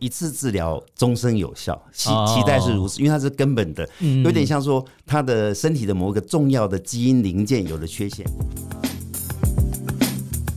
一次治疗终身有效，期期待是如此，因为它是根本的，有点像说他的身体的某个重要的基因零件有了缺陷。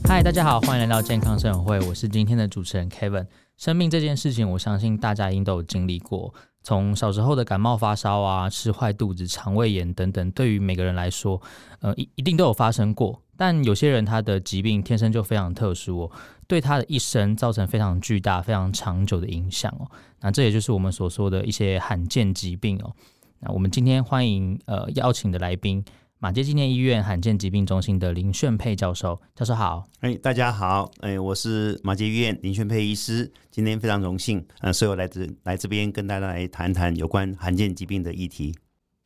嗨，大家好，欢迎来到健康生活会，我是今天的主持人 Kevin。生病这件事情，我相信大家应都有经历过。从小时候的感冒发烧啊，吃坏肚子、肠胃炎等等，对于每个人来说，呃，一一定都有发生过。但有些人他的疾病天生就非常特殊哦，对他的一生造成非常巨大、非常长久的影响哦。那这也就是我们所说的一些罕见疾病哦。那我们今天欢迎呃邀请的来宾。马街纪念医院罕见疾病中心的林炫佩教授，教授好。哎，大家好，哎，我是马街医院林炫佩医师，今天非常荣幸，呃，所以我来这来这边跟大家来谈谈有关罕见疾病的议题。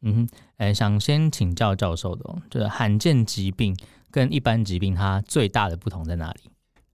嗯哼，哎，想先请教教授的，就是罕见疾病跟一般疾病它最大的不同在哪里？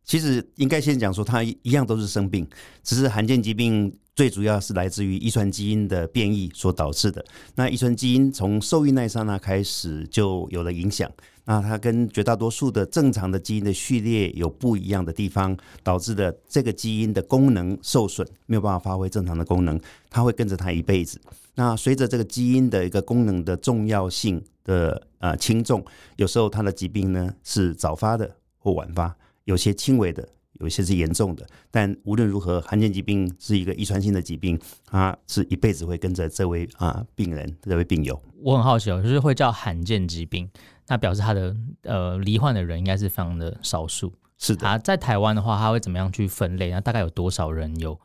其实应该先讲说，它一样都是生病，只是罕见疾病。最主要是来自于遗传基因的变异所导致的。那遗传基因从受孕那一刹那开始就有了影响。那它跟绝大多数的正常的基因的序列有不一样的地方，导致的这个基因的功能受损，没有办法发挥正常的功能。它会跟着它一辈子。那随着这个基因的一个功能的重要性的呃轻重，有时候它的疾病呢是早发的或晚发，有些轻微的。有些是严重的，但无论如何，罕见疾病是一个遗传性的疾病，它是一辈子会跟着这位啊病人、这位病友。我很好奇哦，就是会叫罕见疾病，那表示他的呃罹患的人应该是非常的少数。是的，啊，在台湾的话，他会怎么样去分类？那大概有多少人有？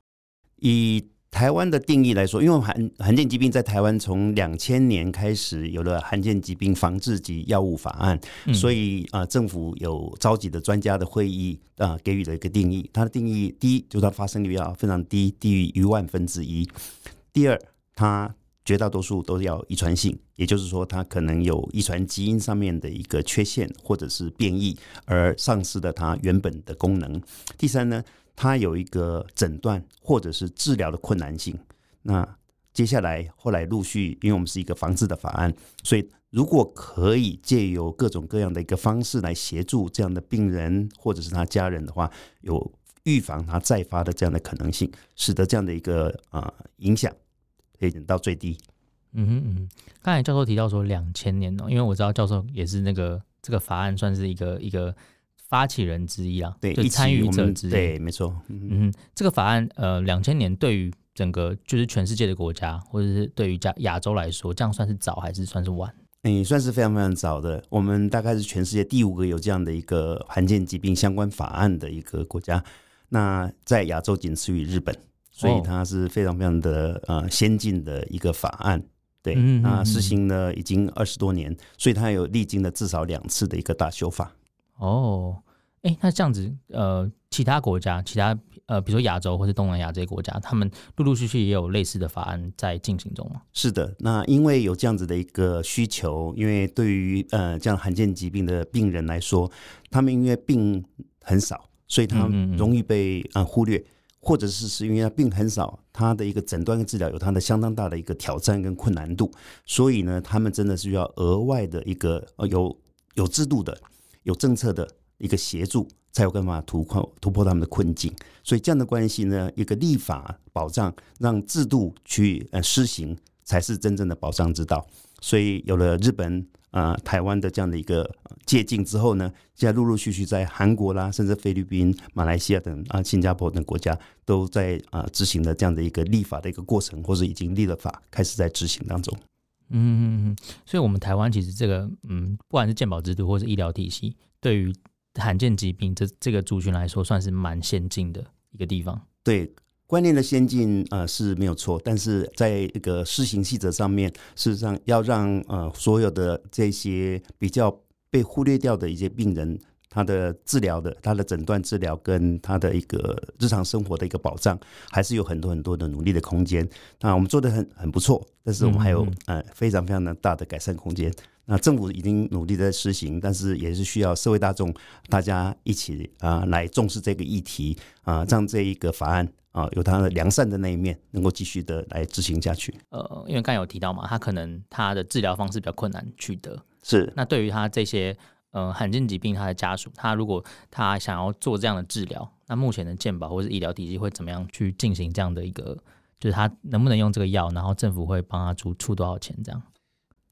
以台湾的定义来说，因为罕罕见疾病在台湾从两千年开始有了罕见疾病防治及药物法案，嗯、所以啊、呃，政府有召集的专家的会议啊、呃，给予了一个定义。它的定义，第一就是它发生率要非常低，低于一万分之一；第二，它绝大多数都要遗传性，也就是说，它可能有遗传基因上面的一个缺陷或者是变异，而丧失了它原本的功能。第三呢？它有一个诊断或者是治疗的困难性。那接下来后来陆续，因为我们是一个防治的法案，所以如果可以借由各种各样的一个方式来协助这样的病人或者是他家人的话，有预防他再发的这样的可能性，使得这样的一个啊、影响可以减到最低。嗯哼嗯，刚才教授提到说两千年哦，因为我知道教授也是那个这个法案算是一个一个。发起人之一啊，对，就参与者之一，对，没错。嗯，嗯，这个法案，呃，两千年对于整个就是全世界的国家，或者是对于亚亚洲来说，这样算是早还是算是晚？嗯，算是非常非常早的。我们大概是全世界第五个有这样的一个罕见疾病相关法案的一个国家。那在亚洲仅次于日本，所以它是非常非常的呃先进的一个法案。对，那实行了已经二十多年，所以它有历经了至少两次的一个大修法。哦，哎，那这样子，呃，其他国家，其他呃，比如说亚洲或是东南亚这些国家，他们陆陆续续也有类似的法案在进行中吗？是的，那因为有这样子的一个需求，因为对于呃这样罕见疾病的病人来说，他们因为病很少，所以他们容易被呃忽略，或者是是因为他病很少，他的一个诊断跟治疗有他的相当大的一个挑战跟困难度，所以呢，他们真的是要额外的一个呃有有制度的。有政策的一个协助，才有办法突破突破他们的困境。所以这样的关系呢，一个立法保障，让制度去呃施行，才是真正的保障之道。所以有了日本、呃台湾的这样的一个借镜之后呢，现在陆陆续续在韩国啦，甚至菲律宾、马来西亚等啊、新加坡等国家，都在啊执行的这样的一个立法的一个过程，或者已经立了法，开始在执行当中。嗯嗯嗯，所以，我们台湾其实这个，嗯，不管是健保制度或是医疗体系，对于罕见疾病这这个族群来说，算是蛮先进的一个地方。对，观念的先进，呃，是没有错，但是在一个施行细则上面，事实上要让呃所有的这些比较被忽略掉的一些病人。他的治疗的，他的诊断治疗跟他的一个日常生活的一个保障，还是有很多很多的努力的空间。那我们做的很很不错，但是我们还有呃非常非常的大的改善空间。那政府已经努力在实行，但是也是需要社会大众大家一起啊来重视这个议题啊，让这一个法案啊有它的良善的那一面，能够继续的来执行下去。呃，因为刚才有提到嘛，他可能他的治疗方式比较困难取得，是那对于他这些。呃，罕见疾病，他的家属，他如果他想要做这样的治疗，那目前的健保或是医疗体系会怎么样去进行这样的一个，就是他能不能用这个药，然后政府会帮他出出多少钱这样？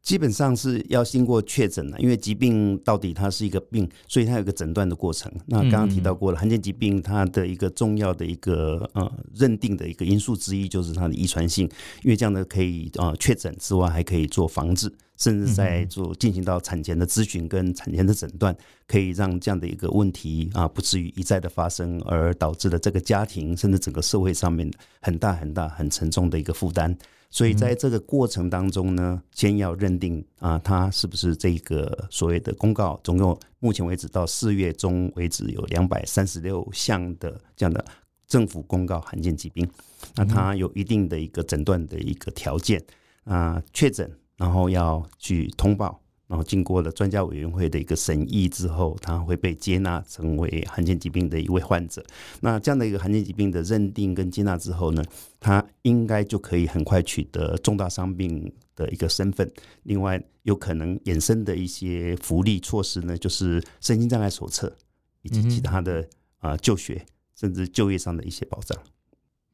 基本上是要经过确诊的，因为疾病到底它是一个病，所以它有个诊断的过程。那刚刚提到过了，罕见疾病它的一个重要的一个呃认定的一个因素之一就是它的遗传性，因为这样的可以呃确诊之外，还可以做防治，甚至在做进行到产前的咨询跟产前的诊断，可以让这样的一个问题啊不至于一再的发生，而导致了这个家庭甚至整个社会上面很大很大很沉重的一个负担。所以在这个过程当中呢，先要认定啊，它是不是这个所谓的公告，总共目前为止到四月中为止有两百三十六项的这样的政府公告罕见疾病，那它有一定的一个诊断的一个条件啊，确诊然后要去通报。然后经过了专家委员会的一个审议之后，他会被接纳成为罕见疾病的一位患者。那这样的一个罕见疾病的认定跟接纳之后呢，他应该就可以很快取得重大伤病的一个身份。另外，有可能衍生的一些福利措施呢，就是身心障碍手册以及其他的啊就学甚至就业上的一些保障。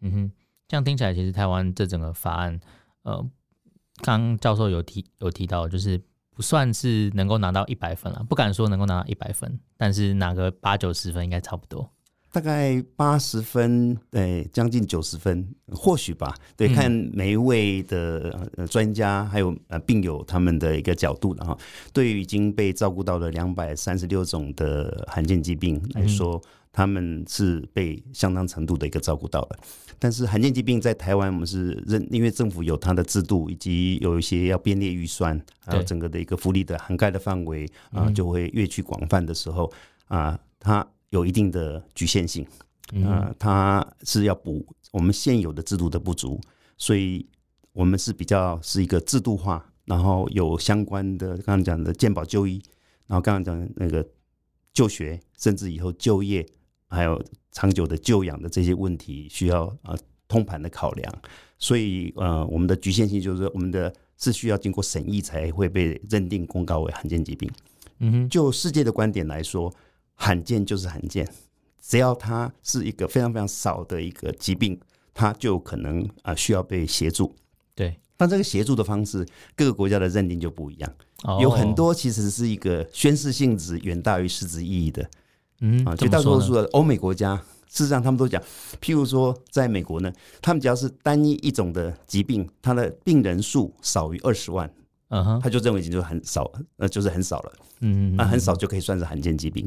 嗯哼，这样听起来，其实台湾这整个法案，呃，刚教授有提有提到，就是。不算是能够拿到一百分了，不敢说能够拿到一百分，但是拿个八九十分应该差不多。大概八十分，对，将近九十分，或许吧。对，看每一位的专家还有呃病友他们的一个角度，然后对于已经被照顾到了两百三十六种的罕见疾病来说。嗯他们是被相当程度的一个照顾到的，但是罕见疾病在台湾，我们是认，因为政府有它的制度，以及有一些要编列预算，还有整个的一个福利的涵盖的范围啊，就会越去广泛的时候啊，它有一定的局限性。啊，它是要补我们现有的制度的不足，所以我们是比较是一个制度化，然后有相关的刚刚讲的健保就医，然后刚刚讲的那个就学，甚至以后就业。还有长久的救养的这些问题，需要呃通盘的考量，所以呃我们的局限性就是说，我们的是需要经过审议才会被认定公告为罕见疾病。嗯哼，就世界的观点来说，罕见就是罕见，只要它是一个非常非常少的一个疾病，它就可能啊需要被协助。对，但这个协助的方式，各个国家的认定就不一样，有很多其实是一个宣示性质远大于实质意义的。嗯啊，绝大多数的欧美国家，事实上他们都讲，譬如说，在美国呢，他们只要是单一一种的疾病，它的病人数少于二十万，嗯哼，他就认为已经就很少，呃，就是很少了，嗯嗯，啊，很少就可以算是罕见疾病。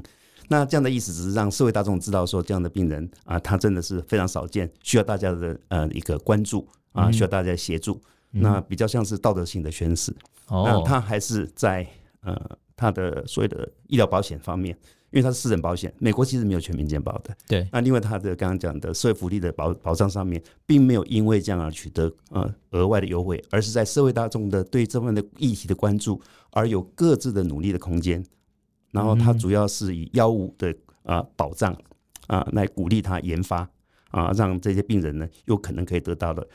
那这样的意思只是让社会大众知道说，这样的病人啊，他真的是非常少见，需要大家的呃一个关注啊，需要大家协助。那比较像是道德性的宣示。哦，那他还是在呃他的所谓的医疗保险方面。因为它是私人保险，美国其实没有全民健保的。对，那另外它的刚刚讲的社会福利的保保障上面，并没有因为这样而取得呃额外的优惠，而是在社会大众的对这方面的议题的关注而有各自的努力的空间。然后它主要是以药物的啊保障啊来鼓励它研发啊，让这些病人呢有可能可以得到了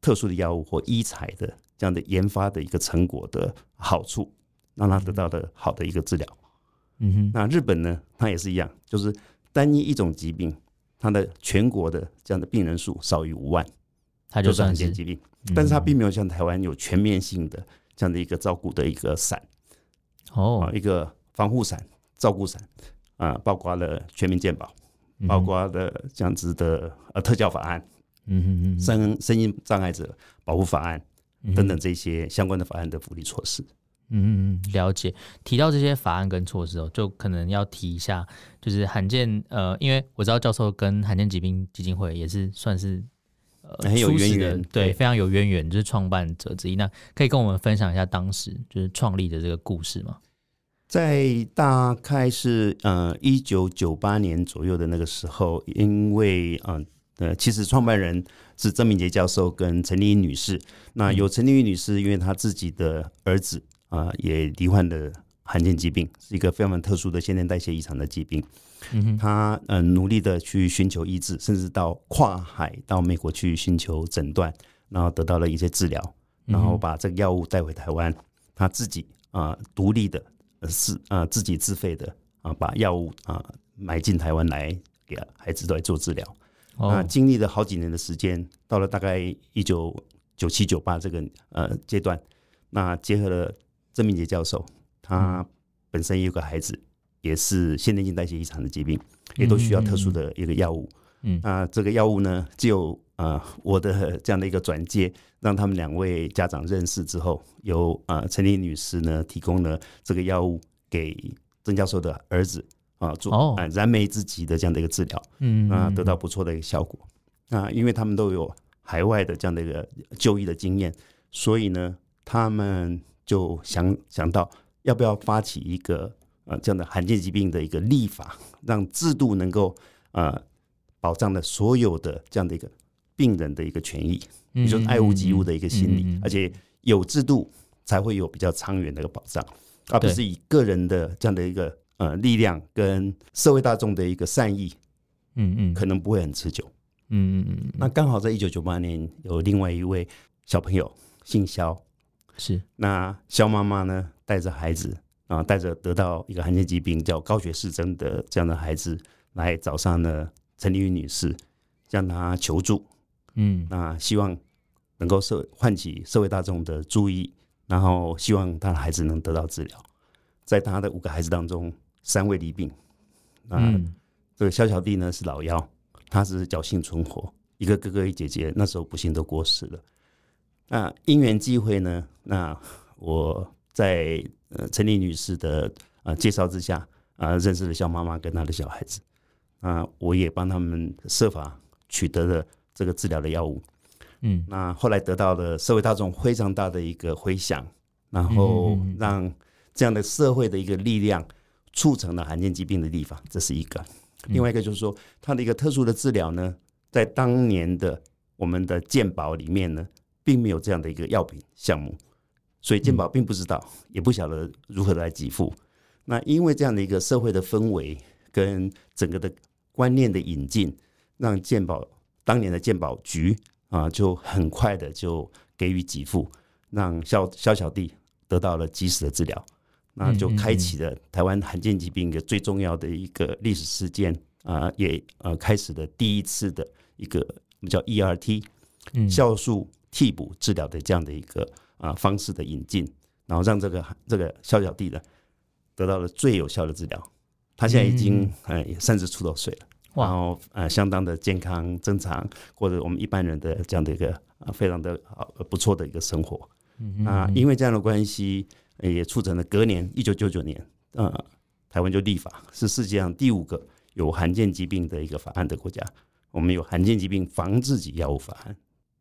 特殊的药物或医材的这样的研发的一个成果的好处，让他得到的好的一个治疗。嗯哼，那日本呢？它也是一样，就是单一一种疾病，它的全国的这样的病人数少于五万，它就算罕见疾病。但是它并没有像台湾有全面性的这样的一个照顾的一个伞，哦，一个防护伞、照顾伞啊，包括了全民健保，包括了这样子的呃特教法案，嗯嗯嗯，身身心障碍者保护法案等等这些相关的法案的福利措施。嗯嗯，了解。提到这些法案跟措施哦，就可能要提一下，就是罕见呃，因为我知道教授跟罕见疾病基金会也是算是呃很有渊源，对，非常有渊源，就是创办者之一。那可以跟我们分享一下当时就是创立的这个故事吗？在大概是呃一九九八年左右的那个时候，因为呃呃，其实创办人是曾明杰教授跟陈丽英女士。那有陈丽英女士，因为她自己的儿子。啊，也罹患的罕见疾病，是一个非常特殊的先天代谢异常的疾病。嗯哼，他呃努力的去寻求医治，甚至到跨海到美国去寻求诊断，然后得到了一些治疗，然后把这个药物带回台湾。他自己啊独、呃、立的是啊、呃、自己自费的啊把药物啊买进台湾来给孩子来做治疗。哦、那，经历了好几年的时间，到了大概一九九七九八这个呃阶段，那结合了郑明杰教授，他本身也有个孩子，也是先天性代谢异常的疾病，也都需要特殊的一个药物。嗯，那这个药物呢，就呃我的 这样的一个转介，让他们两位家长认识之后，由呃陈丽女士呢提供了这个药物给郑教授的儿子啊做啊、呃、燃眉之急的这样的一个治疗。嗯，啊得到不错的一个效果。啊，因为他们都有海外的这样的一个就医的经验，所以呢，他们就想想到要不要发起一个呃这样的罕见疾病的一个立法，让制度能够呃保障了所有的这样的一个病人的一个权益，也就是爱屋及乌的一个心理，而且有制度才会有比较长远的一个保障，而不是以个人的这样的一个呃力量跟社会大众的一个善意，嗯嗯，可能不会很持久。嗯嗯嗯，那刚好在一九九八年，有另外一位小朋友姓萧，是那肖妈妈呢，带着孩子啊，带着得到一个罕见疾病叫高血氏症的这样的孩子来找上了陈丽云女士，向她求助。嗯，那希望能够社唤起社会大众的注意，然后希望她的孩子能得到治疗。在她的五个孩子当中，三位离病。嗯，这个肖小弟呢是老幺。他是侥幸存活，一个哥哥一姐姐，那时候不幸都过世了。那因缘机会呢？那我在呃陈丽女士的呃介绍之下啊、呃，认识了肖妈妈跟她的小孩子。啊，我也帮他们设法取得了这个治疗的药物。嗯，那后来得到了社会大众非常大的一个回响，然后让这样的社会的一个力量促成了罕见疾病的立法，这是一个。另外一个就是说，它的一个特殊的治疗呢，在当年的我们的健保里面呢，并没有这样的一个药品项目，所以健保并不知道，也不晓得如何来给付。那因为这样的一个社会的氛围跟整个的观念的引进，让健保当年的健保局啊，就很快的就给予给付，让肖肖小弟得到了及时的治疗。那就开启了台湾罕见疾病的最重要的一个历史事件啊，也呃开始了第一次的一个我们叫 ERT，嗯酵素替补治疗的这样的一个啊方式的引进，然后让这个这个肖小弟呢得到了最有效的治疗，他现在已经呃三十出头岁了，然后呃相当的健康正常，过着我们一般人的这样的一个啊非常的好不错的一个生活，啊因为这样的关系。也促成了隔年一九九九年，呃，台湾就立法，是世界上第五个有罕见疾病的一个法案的国家。我们有罕见疾病防治及药物法案。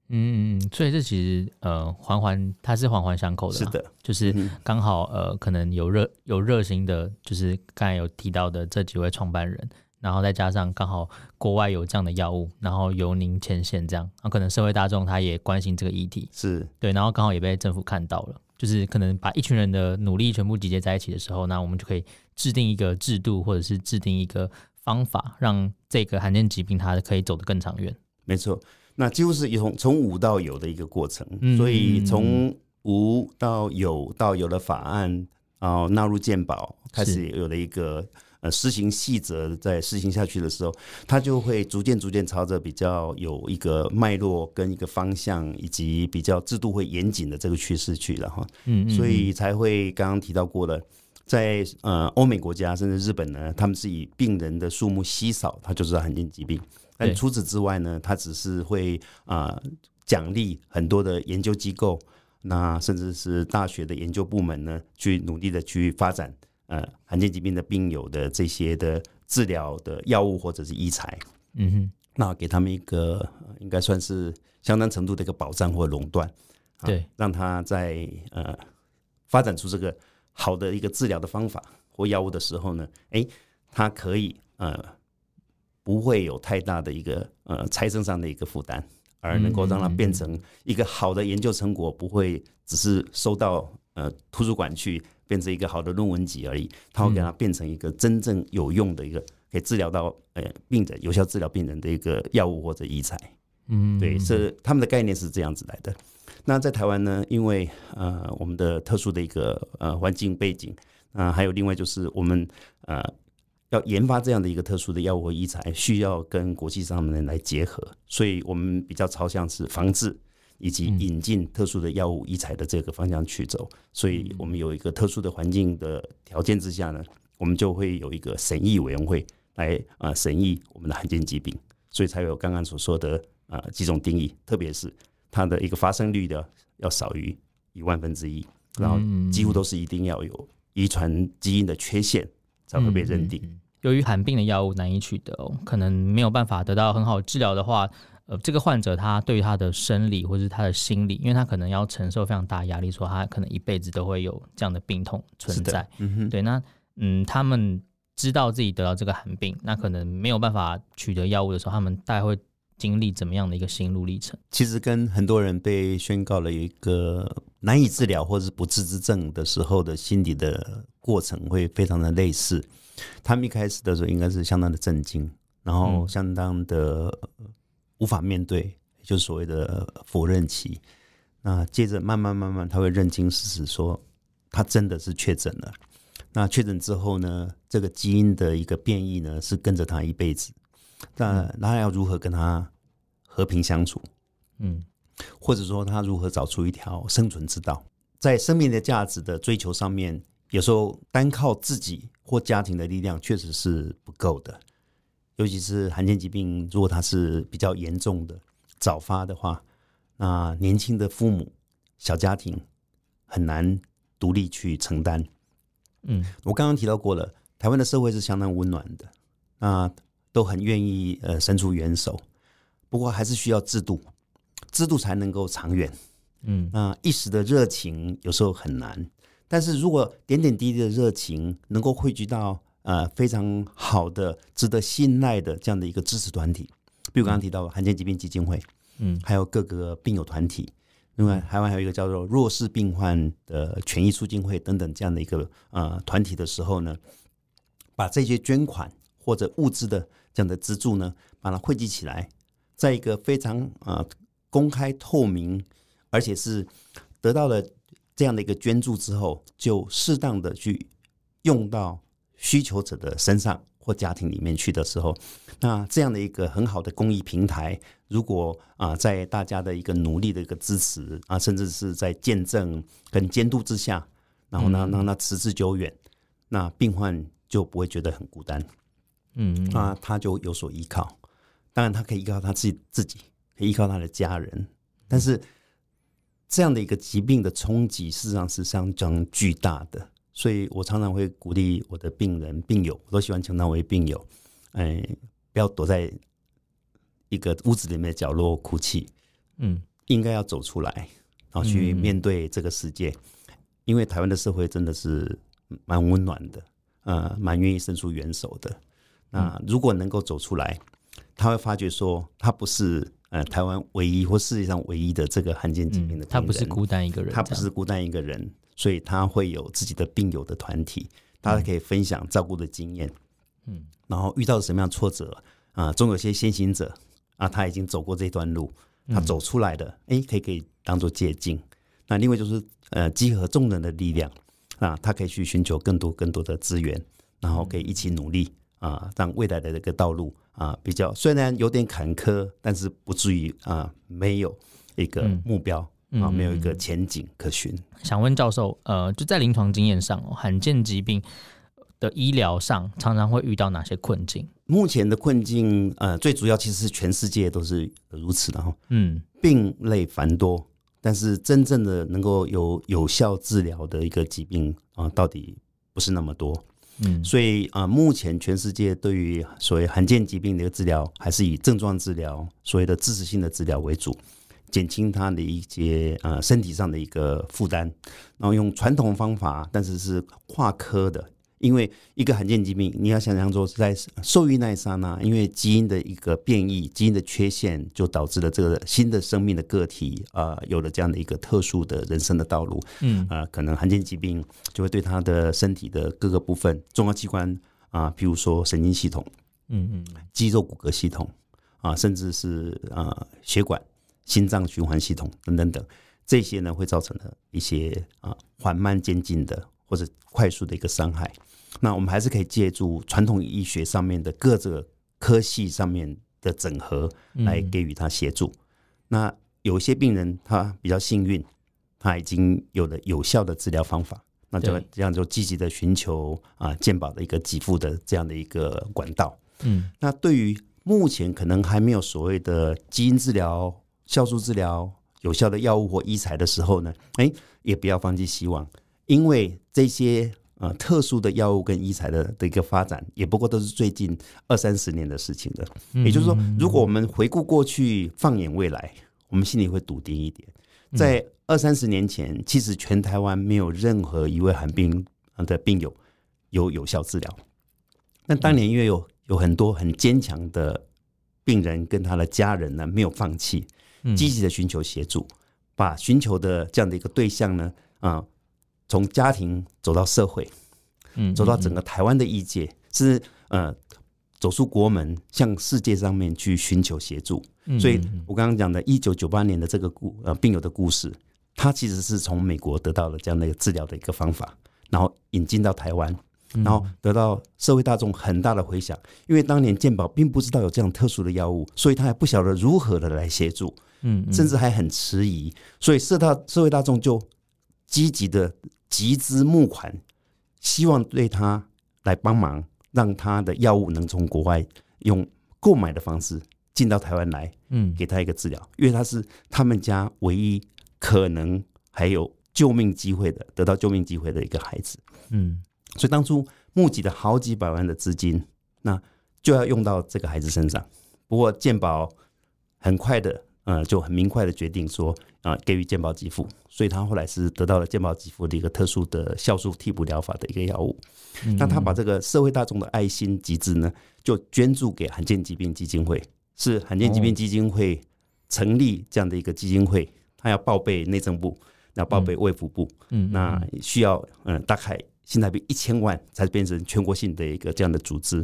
嗯嗯，所以这其实呃环环它是环环相扣的。是的，就是刚好呃可能有热有热心的，就是刚才有提到的这几位创办人，然后再加上刚好国外有这样的药物，然后由您牵线这样，然后可能社会大众他也关心这个议题，是对，然后刚好也被政府看到了。就是可能把一群人的努力全部集结在一起的时候，那我们就可以制定一个制度，或者是制定一个方法，让这个罕见疾病它可以走得更长远。没错，那几乎是从从无到有的一个过程。嗯、所以从无到有，到有了法案，然后纳入鉴保，开始有了一个。呃，施行细则在施行下去的时候，它就会逐渐逐渐朝着比较有一个脉络跟一个方向，以及比较制度会严谨的这个趋势去了哈。嗯，所以才会刚刚提到过了，在呃欧美国家甚至日本呢，他们是以病人的数目稀少，它就是罕见疾病。但除此之外呢，它只是会啊奖励很多的研究机构，那甚至是大学的研究部门呢，去努力的去发展。呃，罕见疾病的病友的这些的治疗的药物或者是医材，嗯哼，那给他们一个应该算是相当程度的一个保障或垄断，对，让他在呃发展出这个好的一个治疗的方法或药物的时候呢，哎，他可以呃不会有太大的一个呃财政上的一个负担，而能够让它变成一个好的研究成果，不会只是收到呃图书馆去。变成一个好的论文集而已，它会给它变成一个真正有用的一个可以治疗到呃病人、有效治疗病人的一个药物或者医材。嗯，对，是他们的概念是这样子来的。那在台湾呢，因为呃我们的特殊的一个呃环境背景啊，还有另外就是我们呃要研发这样的一个特殊的药物和医材，需要跟国际上面来结合，所以我们比较朝向是防治以及引进特殊的药物医材的这个方向去走。所以我们有一个特殊的环境的条件之下呢，我们就会有一个审议委员会来啊审议我们的罕见疾病，所以才有刚刚所说的啊几种定义，特别是它的一个发生率的要少于一万分之一，然后几乎都是一定要有遗传基因的缺陷。才会被认定。由于罕病的药物难以取得，可能没有办法得到很好治疗的话，呃，这个患者他对于他的生理或是他的心理，因为他可能要承受非常大压力，说他可能一辈子都会有这样的病痛存在。对，那嗯，他们知道自己得到这个罕病，那可能没有办法取得药物的时候，他们大概会经历怎么样的一个心路历程？其实跟很多人被宣告了一个难以治疗或者是不治之症的时候的心理的过程会非常的类似。他们一开始的时候应该是相当的震惊，然后相当的无法面对，就是所谓的否认期。那接着慢慢慢慢，他会认清事实，说他真的是确诊了。那确诊之后呢，这个基因的一个变异呢，是跟着他一辈子。那他要如何跟他和平相处？嗯，或者说他如何找出一条生存之道？在生命的价值的追求上面，有时候单靠自己或家庭的力量确实是不够的。尤其是罕见疾病，如果它是比较严重的早发的话，那年轻的父母、小家庭很难独立去承担。嗯，我刚刚提到过了，台湾的社会是相当温暖的。那都很愿意呃伸出援手，不过还是需要制度，制度才能够长远。嗯，那一时的热情有时候很难，但是如果点点滴滴的热情能够汇聚到呃非常好的、值得信赖的这样的一个支持团体，比如刚刚提到的罕见疾病基金会，嗯，还有各个病友团体，另外台湾还有一个叫做弱势病患的权益促进会等等这样的一个呃团体的时候呢，把这些捐款或者物资的。这样的资助呢，把它汇集起来，在一个非常啊公开透明，而且是得到了这样的一个捐助之后，就适当的去用到需求者的身上或家庭里面去的时候，那这样的一个很好的公益平台，如果啊在大家的一个努力的一个支持啊，甚至是在见证跟监督之下，然后呢让它持之久远，那病患就不会觉得很孤单。嗯，那他就有所依靠。当然，他可以依靠他自己，自己可以依靠他的家人。但是，这样的一个疾病的冲击，事实上是相当巨大的。所以我常常会鼓励我的病人、病友，我都喜欢称他为病友。哎，不要躲在一个屋子里面的角落哭泣。嗯，应该要走出来，然后去面对这个世界。因为台湾的社会真的是蛮温暖的，呃，蛮愿意伸出援手的。那如果能够走出来，他会发觉说，他不是呃台湾唯一或世界上唯一的这个罕见疾病的病人，他不是孤单一个人，他不是孤单一个人，所以他会有自己的病友的团体，大家可以分享照顾的经验，嗯，然后遇到什么样挫折啊，总有些先行者啊，他已经走过这段路，他走出来的，哎、嗯，可以可以当做借鉴。那另外就是呃，集合众人的力量啊，他可以去寻求更多更多的资源，然后可以一起努力。啊，让未来的这个道路啊，比较虽然有点坎坷，但是不至于啊没有一个目标、嗯、啊，没有一个前景可循。想问教授，呃，就在临床经验上，罕见疾病的医疗上，常常会遇到哪些困境？目前的困境，呃，最主要其实是全世界都是如此的哈。嗯，病类繁多，但是真正的能够有有效治疗的一个疾病啊，到底不是那么多。嗯，所以啊、目前全世界对于所谓罕见疾病的一个治疗，还是以症状治疗、所谓的支持性的治疗为主，减轻他的一些呃身体上的一个负担，然后用传统方法，但是是跨科的。因为一个罕见疾病，你要想象说是在受孕那一刹那，因为基因的一个变异、基因的缺陷，就导致了这个新的生命的个体啊、呃，有了这样的一个特殊的人生的道路。嗯啊、呃，可能罕见疾病就会对他的身体的各个部分、重要器官啊、呃，比如说神经系统，嗯嗯，肌肉骨骼系统啊、呃，甚至是啊、呃、血管、心脏循环系统等等等，这些呢会造成了一些啊、呃、缓慢渐进的。或者快速的一个伤害。那我们还是可以借助传统医学上面的各个科系上面的整合来给予他协助。那有些病人他比较幸运，他已经有了有效的治疗方法，那就这样就积极的寻求啊健保的一个给付的这样的一个管道。嗯，那对于目前可能还没有所谓的基因治疗、酵素治疗有效的药物或医材的时候呢，哎，也不要放弃希望，因为这些呃特殊的药物跟医材的的一个发展，也不过都是最近二三十年的事情的。也就是说，如果我们回顾过去，放眼未来，我们心里会笃定一点。在二三十年前，其实全台湾没有任何一位寒病的病友有有效治疗。那当年因为有有很多很坚强的病人跟他的家人呢，没有放弃，积极的寻求协助，把寻求的这样的一个对象呢，啊，从家庭走到社会，嗯，走到整个台湾的医界，是呃，走出国门，向世界上面去寻求协助。所以我刚刚讲的一九九八年的这个故呃病友的故事，他其实是从美国得到了这样的一个治疗的一个方法，然后引进到台湾。然后得到社会大众很大的回响，因为当年健保并不知道有这样特殊的药物，所以他还不晓得如何的来协助，嗯，甚至还很迟疑，所以社大社会大众就积极的集资募款，希望对他来帮忙，让他的药物能从国外用购买的方式进到台湾来，嗯，给他一个治疗，因为他是他们家唯一可能还有救命机会的，得到救命机会的一个孩子，嗯。所以当初募集的好几百万的资金，那就要用到这个孩子身上。不过健保很快的，呃，就很明快的决定说，啊、呃，给予健保给付。所以他后来是得到了健保给付的一个特殊的酵素替补疗法的一个药物。那他把这个社会大众的爱心集资呢，就捐助给罕见疾病基金会。是罕见疾病基金会成立这样的一个基金会，他要报备内政部，要报备卫福部，嗯，那需要嗯大概。新台币一千万才变成全国性的一个这样的组织，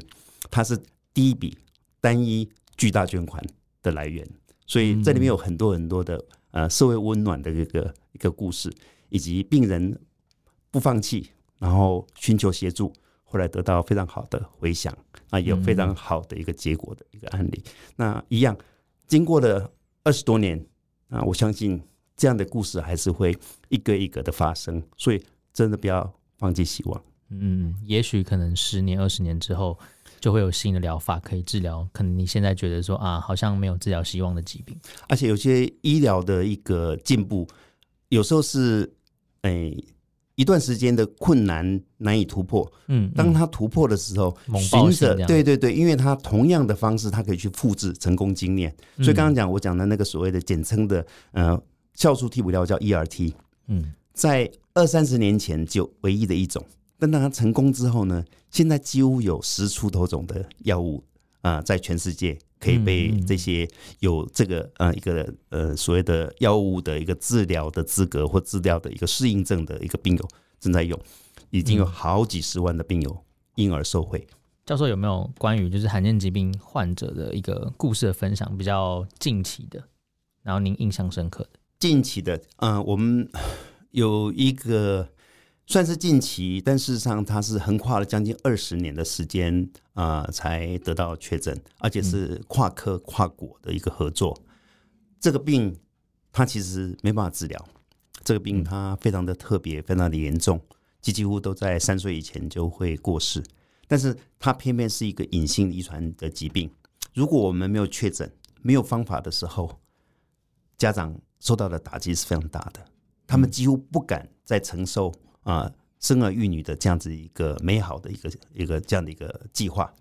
它是第一笔单一巨大捐款的来源，所以这里面有很多很多的呃社会温暖的一个一个故事，以及病人不放弃，然后寻求协助，后来得到非常好的回响啊，有非常好的一个结果的一个案例。那一样经过了二十多年啊，我相信这样的故事还是会一个一个的发生，所以真的不要。放弃希望，嗯，也许可能十年、二十年之后，就会有新的疗法可以治疗。可能你现在觉得说啊，好像没有治疗希望的疾病，而且有些医疗的一个进步，有时候是诶、欸、一段时间的困难难以突破。嗯，当他突破的时候，循着对对对，因为他同样的方式，他可以去复制成功经验。所以刚刚讲我讲的那个所谓的简称的呃酵素替补疗叫 ERT，嗯，在。二三十年前就唯一的一种，但当它成功之后呢，现在几乎有十出头种的药物啊，在全世界可以被这些有这个呃一个呃所谓的药物的一个治疗的资格或治疗的一个适应症的一个病友正在用，已经有好几十万的病友因而受惠。教授有没有关于就是罕见疾病患者的一个故事的分享，比较近期的，然后您印象深刻的？近期的，嗯、呃，我们。有一个算是近期，但事实上它是横跨了将近二十年的时间啊、呃，才得到确诊，而且是跨科跨国的一个合作。嗯、这个病它其实没办法治疗，这个病它非常的特别，非常的严重，几几乎都在三岁以前就会过世。但是它偏偏是一个隐性遗传的疾病，如果我们没有确诊、没有方法的时候，家长受到的打击是非常大的。他们几乎不敢再承受啊生儿育女的这样子一个美好的一个一个这样的一个计划。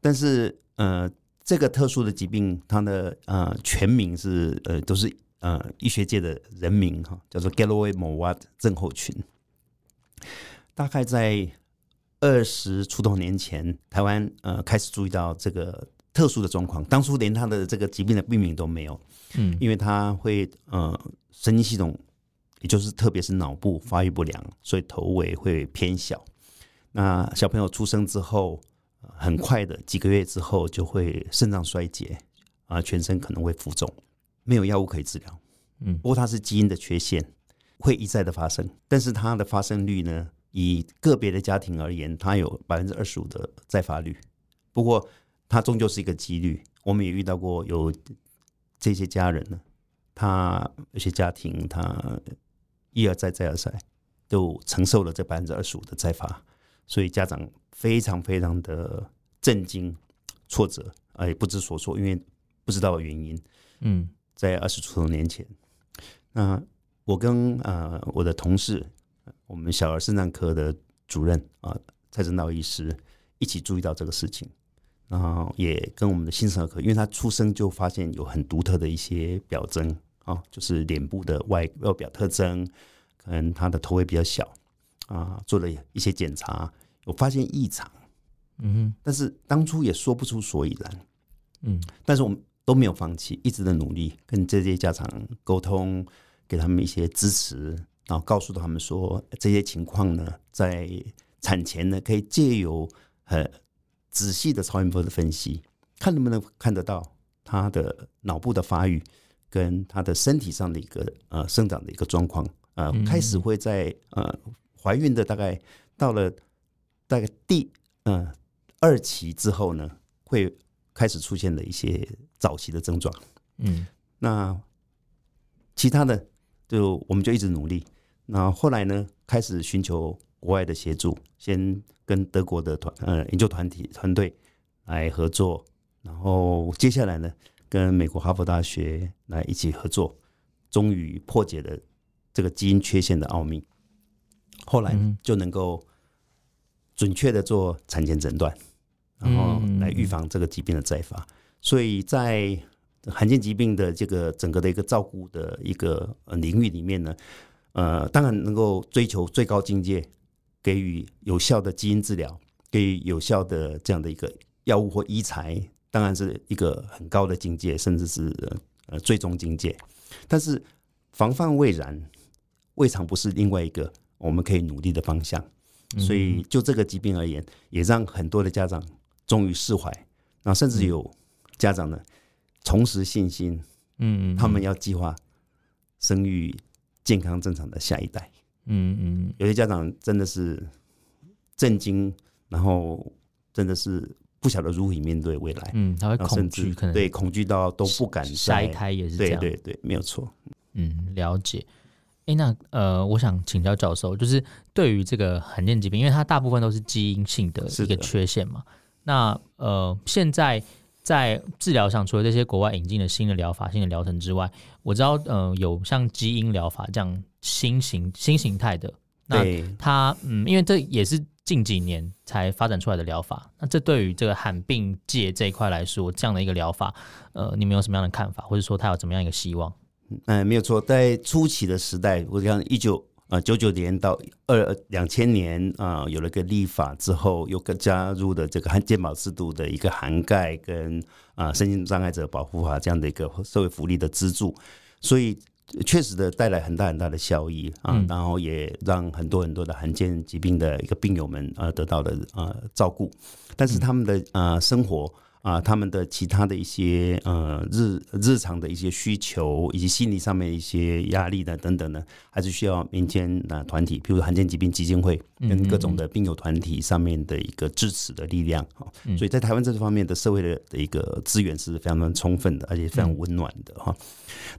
但是呃，这个特殊的疾病，它的呃全名是呃都是呃医学界的人名哈，叫做 Galloway-Mowat 症候群。大概在二十出头年前，台湾呃开始注意到这个特殊的状况。当初连他的这个疾病的病名都没有，嗯，因为他会呃神经系统。也就是，特别是脑部发育不良，所以头围会偏小。那小朋友出生之后，很快的几个月之后就会肾脏衰竭，啊，全身可能会浮肿，没有药物可以治疗。嗯，不过它是基因的缺陷，会一再的发生，但是它的发生率呢，以个别的家庭而言，它有百分之二十五的再发率。不过，它终究是一个几率。我们也遇到过有这些家人呢，他有些家庭他一而再再而三，都承受了这百分之二十五的再发，所以家长非常非常的震惊、挫折，哎，不知所措，因为不知道原因。嗯，在二十出头年前，那我跟呃我的同事，我们小儿肾脏科的主任啊蔡正道医师一起注意到这个事情。然后也跟我们的新生儿科，因为他出生就发现有很独特的一些表征啊，就是脸部的外外表特征，可能他的头围比较小啊，做了一些检查，有发现异常，嗯哼，但是当初也说不出所以然，嗯，但是我们都没有放弃，一直的努力跟这些家长沟通，给他们一些支持，然后告诉他们说这些情况呢，在产前呢可以借由呃。仔细的超音波的分析，看能不能看得到他的脑部的发育跟他的身体上的一个呃生长的一个状况，呃，开始会在呃怀孕的大概到了大概第呃二期之后呢，会开始出现的一些早期的症状。嗯，那其他的就我们就一直努力，那后来呢，开始寻求。国外的协助，先跟德国的团呃研究团体团队来合作，然后接下来呢，跟美国哈佛大学来一起合作，终于破解了这个基因缺陷的奥秘。后来就能够准确的做产前诊断，然后来预防这个疾病的再发。所以在罕见疾病的这个整个的一个照顾的一个领域里面呢，呃，当然能够追求最高境界。给予有效的基因治疗，给予有效的这样的一个药物或医材，当然是一个很高的境界，甚至是呃最终境界。但是防范未然，未尝不是另外一个我们可以努力的方向。所以就这个疾病而言，也让很多的家长终于释怀，那甚至有家长呢重拾信心，嗯，他们要计划生育健康正常的下一代。嗯嗯，有些家长真的是震惊，然后真的是不晓得如何面对未来。嗯，他会恐惧，可能对恐惧到都不敢。下一胎也是这样，对对对，没有错。嗯，了解。哎、欸，那呃，我想请教教授，就是对于这个罕见疾病，因为它大部分都是基因性的一个缺陷嘛。那呃，现在。在治疗上，除了这些国外引进的新的疗法、新的疗程之外，我知道，呃，有像基因疗法这样新型、新形态的。那它，嗯，因为这也是近几年才发展出来的疗法。那这对于这个罕病界这一块来说，这样的一个疗法，呃，你们有什么样的看法，或者说它有怎么样一个希望？嗯，没有错，在初期的时代，我想一九。啊，九九年到二两千年啊，有了个立法之后，又更加入的这个罕健保制度的一个涵盖跟啊身心障碍者保护法这样的一个社会福利的资助，所以确实的带来很大很大的效益啊，然后也让很多很多的罕见疾病的一个病友们啊得到了啊照顾，但是他们的啊生活。啊，他们的其他的一些呃日日常的一些需求，以及心理上面一些压力的等等呢，还是需要民间啊团体，比如罕见疾病基金会跟各种的病友团体上面的一个支持的力量哈。所以在台湾这方面的社会的的一个资源是非常非常充分的，而且非常温暖的哈。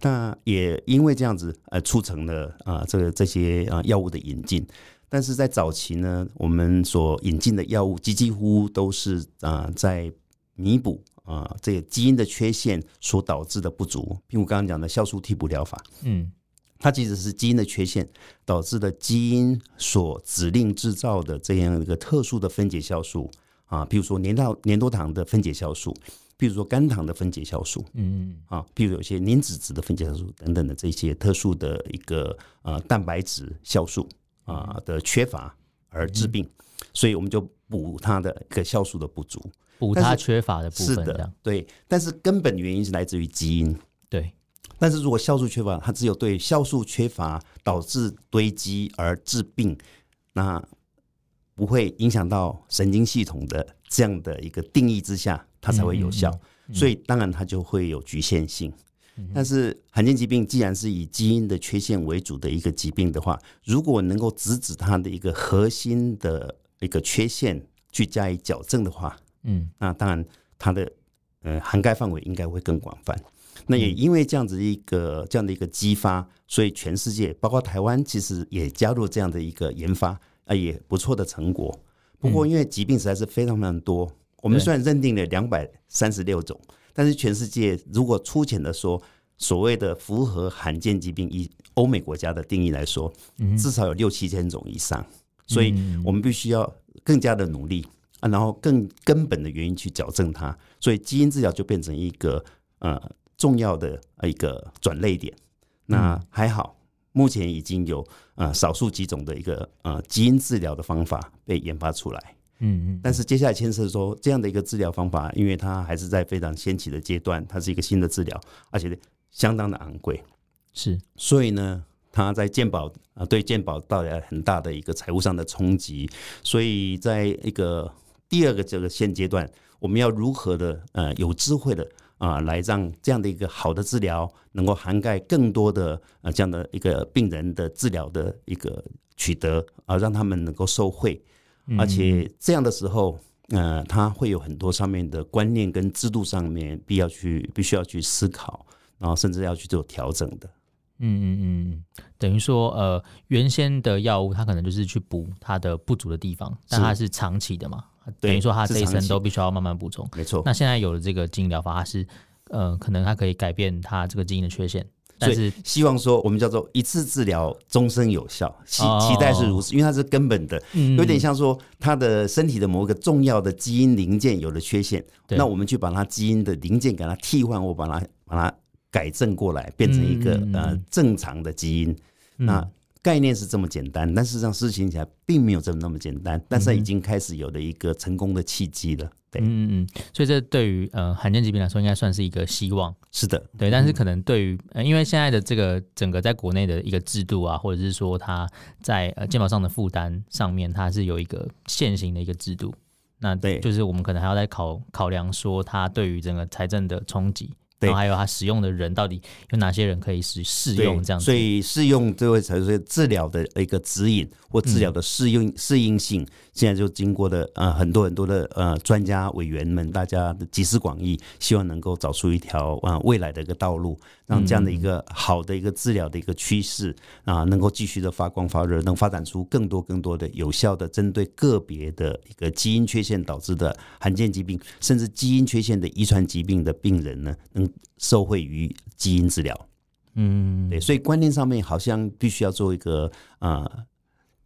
那也因为这样子呃，促成了啊这个这些啊药物的引进，但是在早期呢，我们所引进的药物几几乎都是啊在。弥补啊，这个基因的缺陷所导致的不足，并如刚刚讲的酵素替补疗法，嗯，它其实是基因的缺陷导致的基因所指令制造的这样一个特殊的分解酵素啊，比如说粘到粘多糖的分解酵素，比如说肝糖的分解酵素，嗯。啊，譬如有些磷脂质的分解酵素等等的这些特殊的一个呃蛋白质酵素啊的缺乏而致病，所以我们就补它的一个酵素的不足。补它缺乏的部分，是的，对。但是根本原因是来自于基因，对。但是如果酵素缺乏，它只有对酵素缺乏导致堆积而致病，那不会影响到神经系统的这样的一个定义之下，它才会有效。所以当然它就会有局限性。但是罕见疾病既然是以基因的缺陷为主的一个疾病的话，如果能够直指它的一个核心的一个缺陷去加以矫正的话，嗯，那当然它的呃涵盖范围应该会更广泛。那也因为这样子一个这样的一个激发，所以全世界包括台湾其实也加入这样的一个研发啊，也不错的成果。不过因为疾病实在是非常非常多，我们虽然认定了两百三十六种，但是全世界如果粗浅的说，所谓的符合罕见疾病以欧美国家的定义来说，至少有六七千种以上，所以我们必须要更加的努力啊，然后更根本的原因去矫正它，所以基因治疗就变成一个呃。重要的一个转捩点，那还好，目前已经有呃少数几种的一个呃基因治疗的方法被研发出来，嗯嗯，但是接下来牵涉说这样的一个治疗方法，因为它还是在非常先期的阶段，它是一个新的治疗，而且相当的昂贵，是，所以呢，它在健保啊对健保带来很大的一个财务上的冲击，所以在一个第二个这个现阶段，我们要如何的呃有智慧的。啊，来让这样的一个好的治疗能够涵盖更多的呃这样的一个病人的治疗的一个取得啊，让他们能够受惠，而且这样的时候，呃，他会有很多上面的观念跟制度上面必要去必须要去思考，然后甚至要去做调整的。嗯嗯嗯，等于说呃，原先的药物它可能就是去补它的不足的地方，但它是长期的嘛。等于说，它这一生都必须要慢慢补充。没错。那现在有了这个基因疗法，它是呃，可能它可以改变它这个基因的缺陷。但是希望说，我们叫做一次治疗，终身有效。期期待是如此，因为它是根本的，有点像说，他的身体的某一个重要的基因零件有了缺陷，那我们去把它基因的零件给它替换，或把它把它改正过来，变成一个呃正常的基因。那概念是这么简单，但事实上事情起来并没有这么那么简单。但是已经开始有了一个成功的契机了。对，嗯嗯，所以这对于呃罕见疾病来说，应该算是一个希望。是的，对。但是可能对于呃，因为现在的这个整个在国内的一个制度啊，或者是说它在呃健保上的负担上面，它是有一个现行的一个制度。那对，就是我们可能还要再考考量说，它对于整个财政的冲击。对，还有它使用的人到底有哪些人可以使适用这样子？所以适用这位才是治疗的一个指引或治疗的适应适应性。现在就经过的呃很多很多的呃专家委员们，大家的集思广益，希望能够找出一条呃未来的一个道路，让这样的一个好的一个治疗的一个趋势啊，能够继续的发光发热，能发展出更多更多的有效的针对个别的一个基因缺陷导致的罕见疾病，甚至基因缺陷的遗传疾病的病人呢，能受惠于基因治疗。嗯，对，所以观念上面好像必须要做一个啊。呃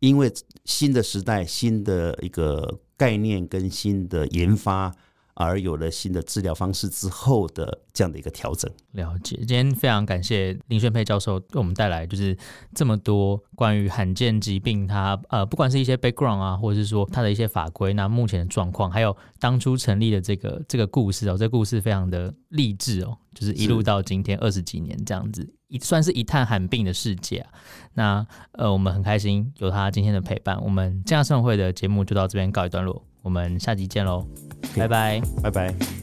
因为新的时代、新的一个概念跟新的研发，而有了新的治疗方式之后的这样的一个调整。了解，今天非常感谢林宣佩教授为我们带来就是这么多关于罕见疾病它呃不管是一些 background 啊，或者是说它的一些法规，那目前的状况，还有当初成立的这个这个故事哦，这个故事非常的励志哦，就是一路到今天二十几年这样子，一算是一探罕病的世界啊。那呃我们很开心有他今天的陪伴，我们健康生活会的节目就到这边告一段落。我们下集见喽，拜拜，拜拜。